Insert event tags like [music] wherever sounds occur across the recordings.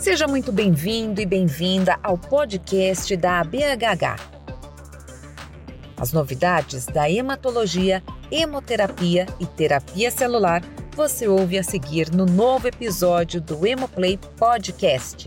Seja muito bem-vindo e bem-vinda ao podcast da BHH. As novidades da hematologia, hemoterapia e terapia celular você ouve a seguir no novo episódio do Hemoplay Podcast.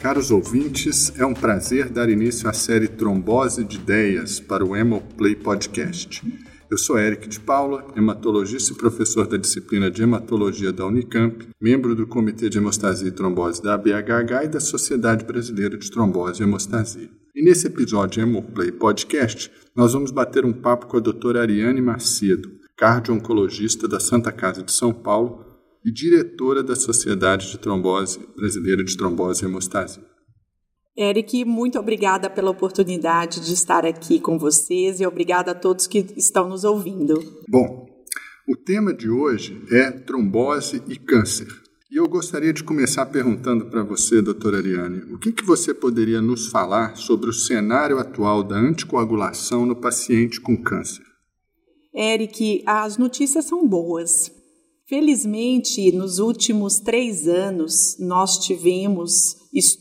Caros ouvintes, é um prazer dar início à série Trombose de Ideias para o Hemoplay Podcast. Eu sou Eric de Paula, hematologista e professor da disciplina de hematologia da Unicamp, membro do Comitê de Hemostasia e Trombose da BHH e da Sociedade Brasileira de Trombose e Hemostasia. E nesse episódio Hemoplay Podcast, nós vamos bater um papo com a doutora Ariane Macedo, cardio-oncologista da Santa Casa de São Paulo e diretora da Sociedade de Trombose Brasileira de Trombose e Hemostasia. Eric, muito obrigada pela oportunidade de estar aqui com vocês e obrigada a todos que estão nos ouvindo. Bom, o tema de hoje é trombose e câncer. E eu gostaria de começar perguntando para você, doutora Ariane, o que, que você poderia nos falar sobre o cenário atual da anticoagulação no paciente com câncer? Eric, as notícias são boas. Felizmente, nos últimos três anos, nós tivemos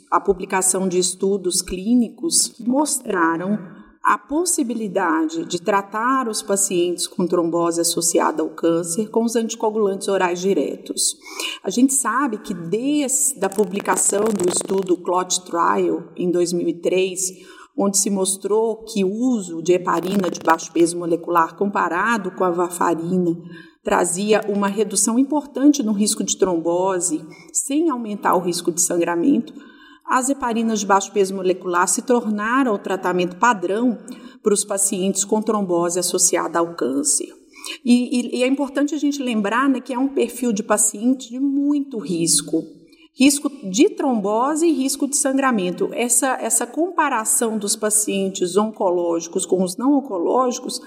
a publicação de estudos clínicos que mostraram a possibilidade de tratar os pacientes com trombose associada ao câncer com os anticoagulantes orais diretos. A gente sabe que desde a publicação do estudo CLOT Trial em 2003, onde se mostrou que o uso de heparina de baixo peso molecular comparado com a varfarina trazia uma redução importante no risco de trombose, sem aumentar o risco de sangramento, as heparinas de baixo peso molecular se tornaram o tratamento padrão para os pacientes com trombose associada ao câncer. E, e, e é importante a gente lembrar né, que é um perfil de paciente de muito risco risco de trombose e risco de sangramento. Essa, essa comparação dos pacientes oncológicos com os não oncológicos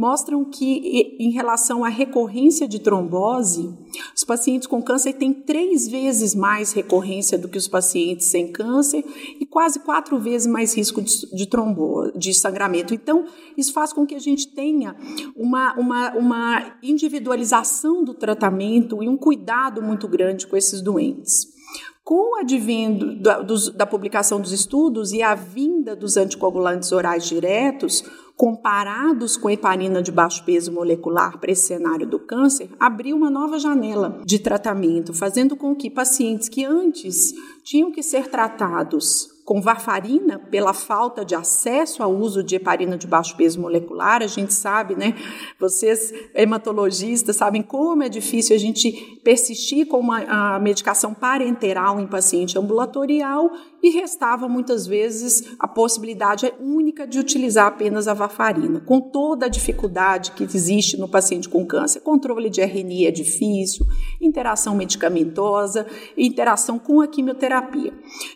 mostram que, em relação à recorrência de trombose, os pacientes com câncer têm três vezes mais recorrência do que os pacientes sem câncer e quase quatro vezes mais risco de, de trombose, de sangramento. Então, isso faz com que a gente tenha uma, uma, uma individualização do tratamento e um cuidado muito grande com esses doentes. Com o advento da, dos, da publicação dos estudos e a vinda dos anticoagulantes orais diretos, comparados com heparina de baixo peso molecular para esse cenário do câncer, abriu uma nova janela de tratamento, fazendo com que pacientes que antes tinham que ser tratados com varfarina, pela falta de acesso ao uso de heparina de baixo peso molecular, a gente sabe, né? Vocês, hematologistas, sabem como é difícil a gente persistir com uma a medicação parenteral em paciente ambulatorial e restava muitas vezes a possibilidade única de utilizar apenas a varfarina, com toda a dificuldade que existe no paciente com câncer. Controle de RNI é difícil, interação medicamentosa, interação com a quimioterapia.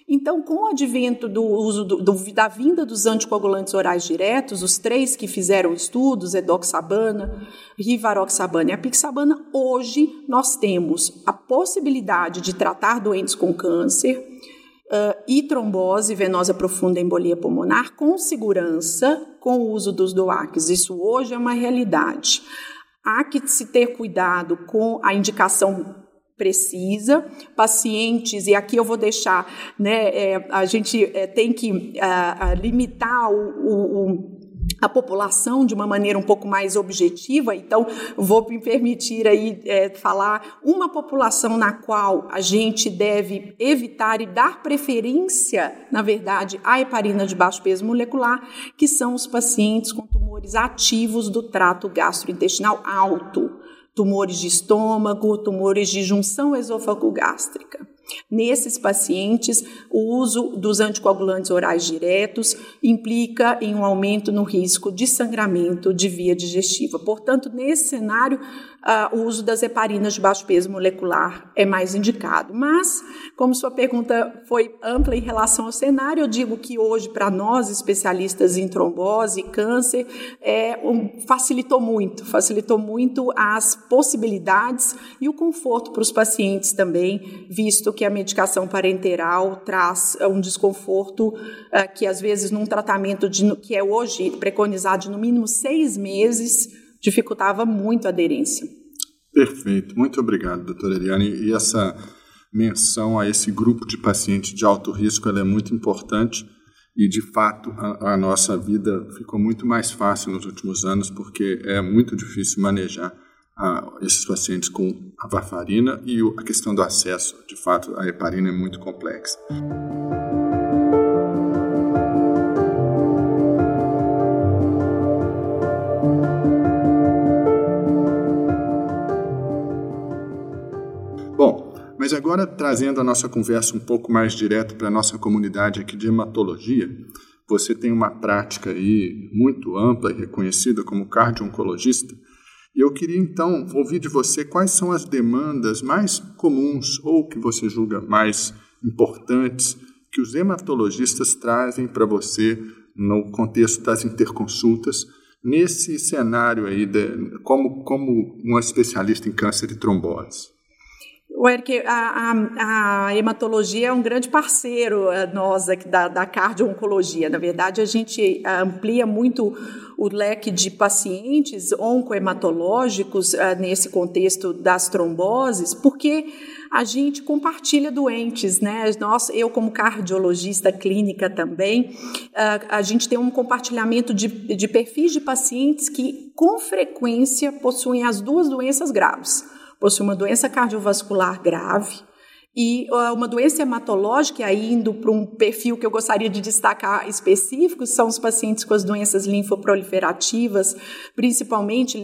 Então, com o advento do uso do, do, da vinda dos anticoagulantes orais diretos, os três que fizeram estudos, edoxabana, rivaroxabana e apixabana, hoje nós temos a possibilidade de tratar doentes com câncer uh, e trombose venosa profunda embolia pulmonar com segurança com o uso dos DOACs. Isso hoje é uma realidade. Há que se ter cuidado com a indicação precisa, pacientes, e aqui eu vou deixar, né, é, a gente é, tem que uh, limitar o, o, o a população de uma maneira um pouco mais objetiva, então vou me permitir aí é, falar uma população na qual a gente deve evitar e dar preferência, na verdade, à heparina de baixo peso molecular, que são os pacientes com tumores ativos do trato gastrointestinal alto, tumores de estômago, tumores de junção esôfago-gástrica. Nesses pacientes, o uso dos anticoagulantes orais diretos implica em um aumento no risco de sangramento de via digestiva. Portanto, nesse cenário, uh, o uso das heparinas de baixo peso molecular é mais indicado. Mas, como sua pergunta foi ampla em relação ao cenário, eu digo que hoje, para nós, especialistas em trombose e câncer, é, um, facilitou muito, facilitou muito as possibilidades e o conforto para os pacientes também, visto que a medicação parenteral traz um desconforto uh, que, às vezes, num tratamento de, que é hoje preconizado de no mínimo seis meses, dificultava muito a aderência. Perfeito, muito obrigado, doutora Eliane. E essa menção a esse grupo de pacientes de alto risco, é muito importante e, de fato, a, a nossa vida ficou muito mais fácil nos últimos anos porque é muito difícil manejar a, esses pacientes com a varfarina e a questão do acesso. De fato, a heparina é muito complexa. Mas agora trazendo a nossa conversa um pouco mais direto para a nossa comunidade aqui de hematologia, você tem uma prática aí muito ampla e reconhecida como cardio-oncologista, e eu queria então ouvir de você quais são as demandas mais comuns ou que você julga mais importantes que os hematologistas trazem para você no contexto das interconsultas, nesse cenário aí, de, como, como um especialista em câncer e trombose. O Eric, a, a, a, hematologia é um grande parceiro eh, nós da, da cardio-oncologia. Na verdade, a gente eh, amplia muito o leque de pacientes oncohematológicos uh, nesse contexto das tromboses, porque a gente compartilha doentes, né? Nós, eu como cardiologista clínica também, a gente tem um compartilhamento de, de perfis de pacientes que com frequência possuem as duas doenças graves possui uma doença cardiovascular grave e uma doença hematológica, aí indo para um perfil que eu gostaria de destacar específico, são os pacientes com as doenças linfoproliferativas, principalmente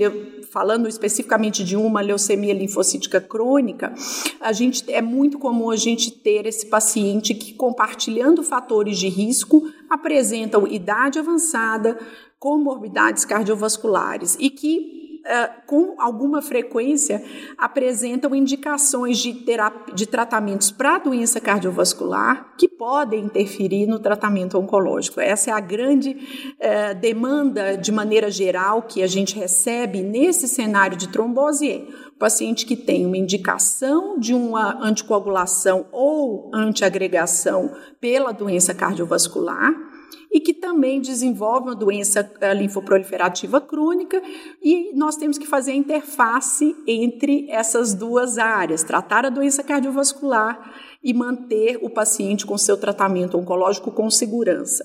falando especificamente de uma leucemia linfocítica crônica, a gente é muito comum a gente ter esse paciente que compartilhando fatores de risco apresentam idade avançada, comorbidades cardiovasculares e que uh, com alguma frequência, apresentam indicações de, terapia, de tratamentos para doença cardiovascular que podem interferir no tratamento oncológico. Essa é a grande uh, demanda, de maneira geral, que a gente recebe nesse cenário de trombose. É paciente que tem uma indicação de uma anticoagulação ou antiagregação pela doença cardiovascular, e que também desenvolve uma doença eh, linfoproliferativa crônica, e nós temos que fazer a interface entre essas duas áreas, tratar a doença cardiovascular e manter o paciente com seu tratamento oncológico com segurança.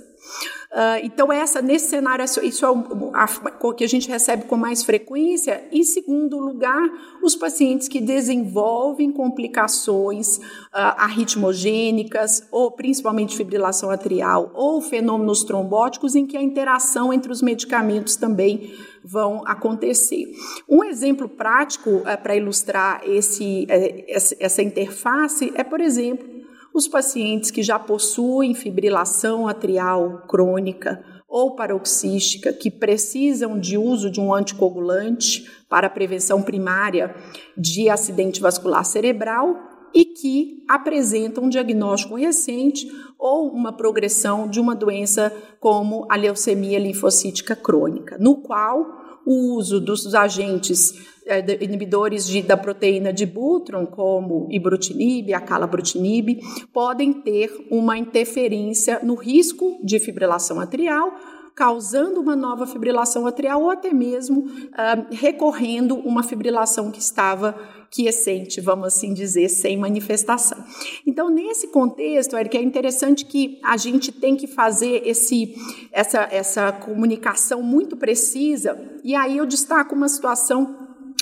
Uh, então, essa, nesse cenário, isso é o que a gente recebe com mais frequência. Em segundo lugar, os pacientes que desenvolvem complicações uh, arritmogênicas, ou principalmente fibrilação atrial, ou fenômenos trombóticos, em que a interação entre os medicamentos também vão acontecer. Um exemplo prático uh, para ilustrar esse, eh, essa interface é, por exemplo, os pacientes que já possuem fibrilação atrial crônica ou paroxística, que precisam de uso de um anticoagulante para prevenção primária de acidente vascular cerebral e que apresentam um diagnóstico recente ou uma progressão de uma doença como a leucemia linfocítica crônica, no qual o uso dos agentes é, inibidores de, da proteína de Butron, como ibrutinib, acalabrutinib, podem ter uma interferência no risco de fibrilação atrial, causando uma nova fibrilação atrial ou até mesmo uh, recorrendo uma fibrilação que estava quiescente, vamos assim dizer, sem manifestação. Então, nesse contexto, Eric, é interessante que a gente tem que fazer esse, essa, essa comunicação muito precisa, e aí eu destaco uma situação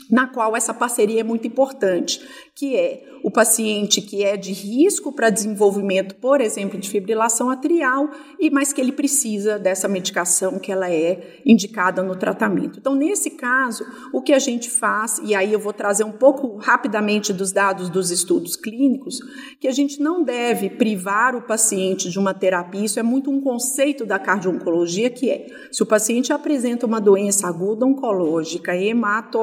na qual essa parceria é muito importante, que é o paciente que é de risco para desenvolvimento, por exemplo, de fibrilação atrial, e mas que ele precisa dessa medicação que ela é indicada no tratamento. Então, nesse caso, o que a gente faz, e aí eu vou trazer um pouco rapidamente dos dados dos estudos clínicos, que a gente não deve privar o paciente de uma terapia, isso é muito um conceito da cardio-oncologia, que é, se o paciente apresenta uma doença aguda oncológica, hemato,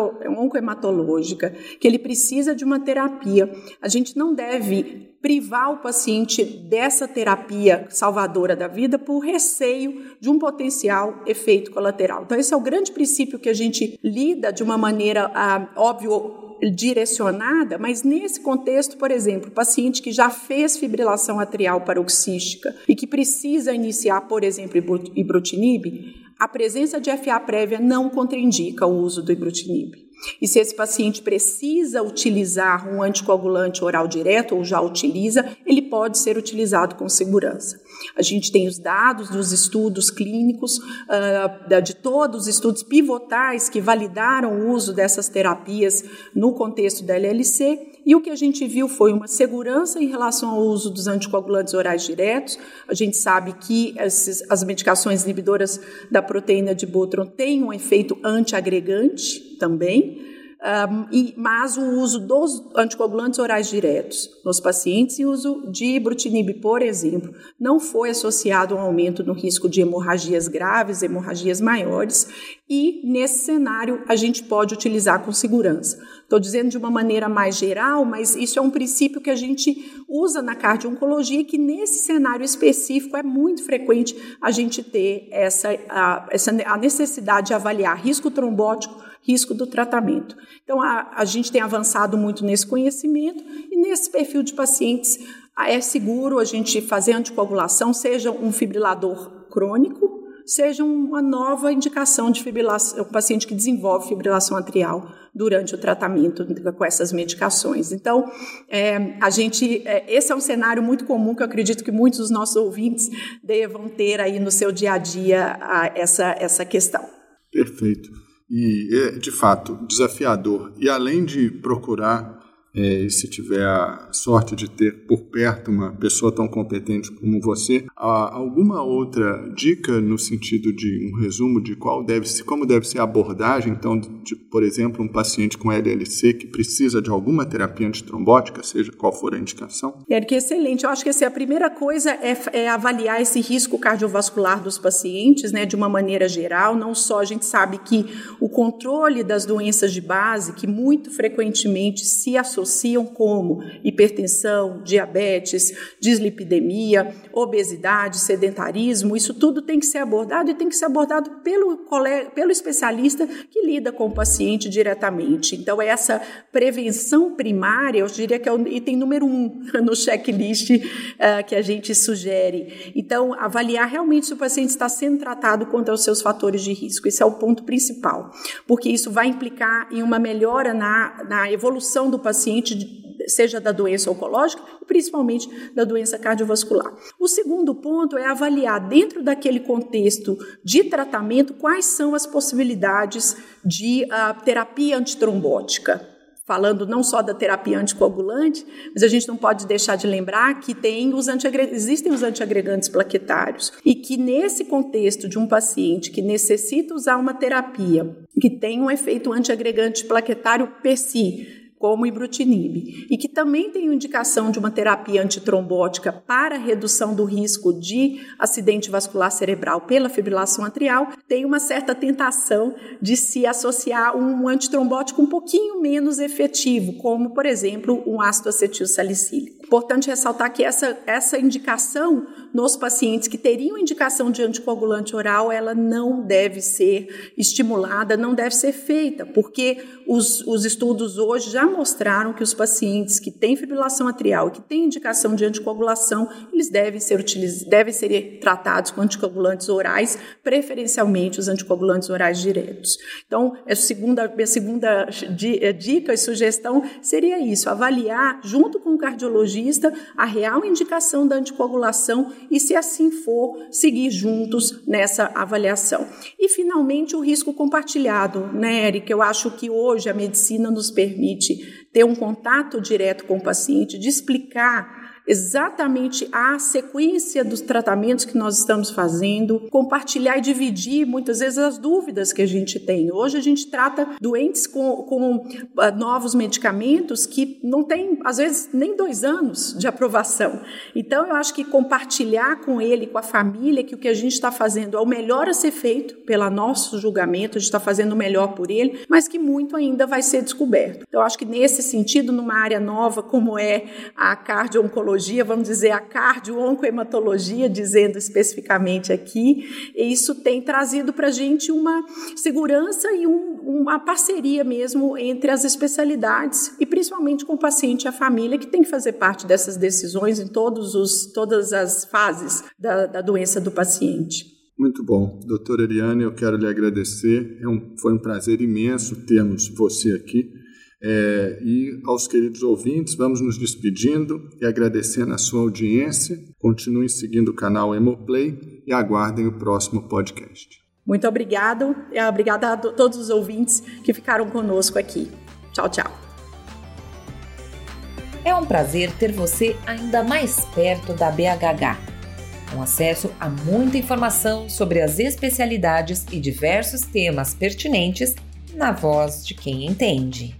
que ele precisa de uma terapia, a gente não deve privar o paciente dessa terapia salvadora da vida por receio de um potencial efeito colateral. Então, esse é o grande princípio que a gente lida de uma maneira, ah, óbvio, direcionada, mas nesse contexto, por exemplo, paciente que já fez fibrilação atrial paroxística e que precisa iniciar, por exemplo, ibrutinib, a presença de FA prévia não contraindica o uso do ibrutinib. E se esse paciente precisa utilizar um anticoagulante oral direto ou já utiliza, ele pode ser utilizado com segurança. A gente tem os dados dos estudos clínicos, uh, de todos os estudos pivotais que validaram o uso dessas terapias no contexto da LLC, e o que a gente viu foi uma segurança em relação ao uso dos anticoagulantes orais diretos. A gente sabe que esses, as medicações inibidoras da proteína de Butron têm um efeito antiagregante também. Um, e, mas o uso dos anticoagulantes orais diretos nos pacientes e o uso de ibrutinib, por exemplo, não foi associado a um aumento no risco de hemorragias graves, hemorragias maiores, e nesse cenário a gente pode utilizar com segurança. Estou dizendo de uma maneira mais geral, mas isso é um princípio que a gente usa na cardio-oncologia e que nesse cenário específico é muito frequente a gente ter essa a, essa, a necessidade de avaliar risco trombótico risco do tratamento. Então, a, a gente tem avançado muito nesse conhecimento e nesse perfil de pacientes é seguro a gente fazer anticoagulação, seja um fibrilador crônico, seja uma nova indicação de fibrilação, o paciente que desenvolve fibrilação atrial durante o tratamento com essas medicações. Então, é, a gente, é, esse é um cenário muito comum que eu acredito que muitos dos nossos ouvintes devam ter aí no seu dia a dia a, essa, essa questão. Perfeito e é de fato desafiador. E além de procurar é, se tiver a sorte de ter por perto uma pessoa tão competente como você, alguma outra dica no sentido de um resumo de qual deve como deve ser a abordagem, então, de, por exemplo, um paciente com LLC que precisa de alguma terapia antitrombótica, seja qual for a indicação? Eric, excelente. Eu acho que assim, a primeira coisa é, é avaliar esse risco cardiovascular dos pacientes, né, de uma maneira geral. Não só a gente sabe que o controle das doenças de base, que muito frequentemente se associam como hipertensão, diabetes, dislipidemia, obesidade, sedentarismo, isso tudo tem que ser abordado e tem que ser abordado pelo, colega, pelo especialista que lida com o paciente diretamente. Então, essa prevenção primária, eu diria que é o item número um [laughs] no checklist uh, que a gente sugere. Então, avaliar realmente se o paciente está sendo tratado contra os seus fatores de risco. Esse é o ponto principal, porque isso vai implicar em uma melhora na, na evolução do paciente, seja da doença oncológica e principalmente da doença cardiovascular. O segundo ponto é avaliar, dentro daquele contexto de tratamento, quais são as possibilidades de uh, terapia antitrombótica falando não só da terapia anticoagulante, mas a gente não pode deixar de lembrar que tem os existem os antiagregantes plaquetários e que nesse contexto de um paciente que necessita usar uma terapia que tem um efeito antiagregante plaquetário per si, como ibrutinib, e que também tem indicação de uma terapia antitrombótica para redução do risco de acidente vascular cerebral pela fibrilação atrial, tem uma certa tentação de se associar um antitrombótico um pouquinho menos efetivo, como, por exemplo, um ácido acetil salicílico. Importante ressaltar que essa, essa indicação nos pacientes que teriam indicação de anticoagulante oral, ela não deve ser estimulada, não deve ser feita, porque os, os estudos hoje já mostraram que os pacientes que têm fibrilação atrial e que têm indicação de anticoagulação, eles devem ser, utiliz, devem ser tratados com anticoagulantes orais, preferencialmente os anticoagulantes orais diretos. Então, a segunda, a segunda dica e sugestão seria isso, avaliar junto com o cardiologista a real indicação da anticoagulação e, se assim for, seguir juntos nessa avaliação. E, finalmente, o risco compartilhado, né, Eric? Eu acho que hoje a medicina nos permite ter um contato direto com o paciente, de explicar exatamente a sequência dos tratamentos que nós estamos fazendo, compartilhar e dividir muitas vezes as dúvidas que a gente tem. Hoje a gente trata doentes com, com uh, novos medicamentos que não tem, às vezes, nem dois anos de aprovação. Então, eu acho que compartilhar com ele, com a família, que o que a gente está fazendo é o melhor a ser feito, pelo nosso julgamento, a gente está fazendo o melhor por ele, mas que muito ainda vai ser descoberto. Então, eu acho que nesse sentido, numa área nova como é a cardio-oncologia, vamos dizer, a cardio-oncohematologia, dizendo especificamente aqui, e isso tem trazido para a gente uma segurança e um, uma parceria mesmo entre as especialidades e principalmente com o paciente e a família, que tem que fazer parte dessas decisões em todos os, todas as fases da, da doença do paciente. Muito bom. Doutora Eliane, eu quero lhe agradecer. É um, foi um prazer imenso termos você aqui. É, e aos queridos ouvintes, vamos nos despedindo e agradecendo a sua audiência. Continuem seguindo o canal Hemoplay e aguardem o próximo podcast. Muito obrigado. Obrigada a todos os ouvintes que ficaram conosco aqui. Tchau, tchau. É um prazer ter você ainda mais perto da BHH com acesso a muita informação sobre as especialidades e diversos temas pertinentes na voz de quem entende.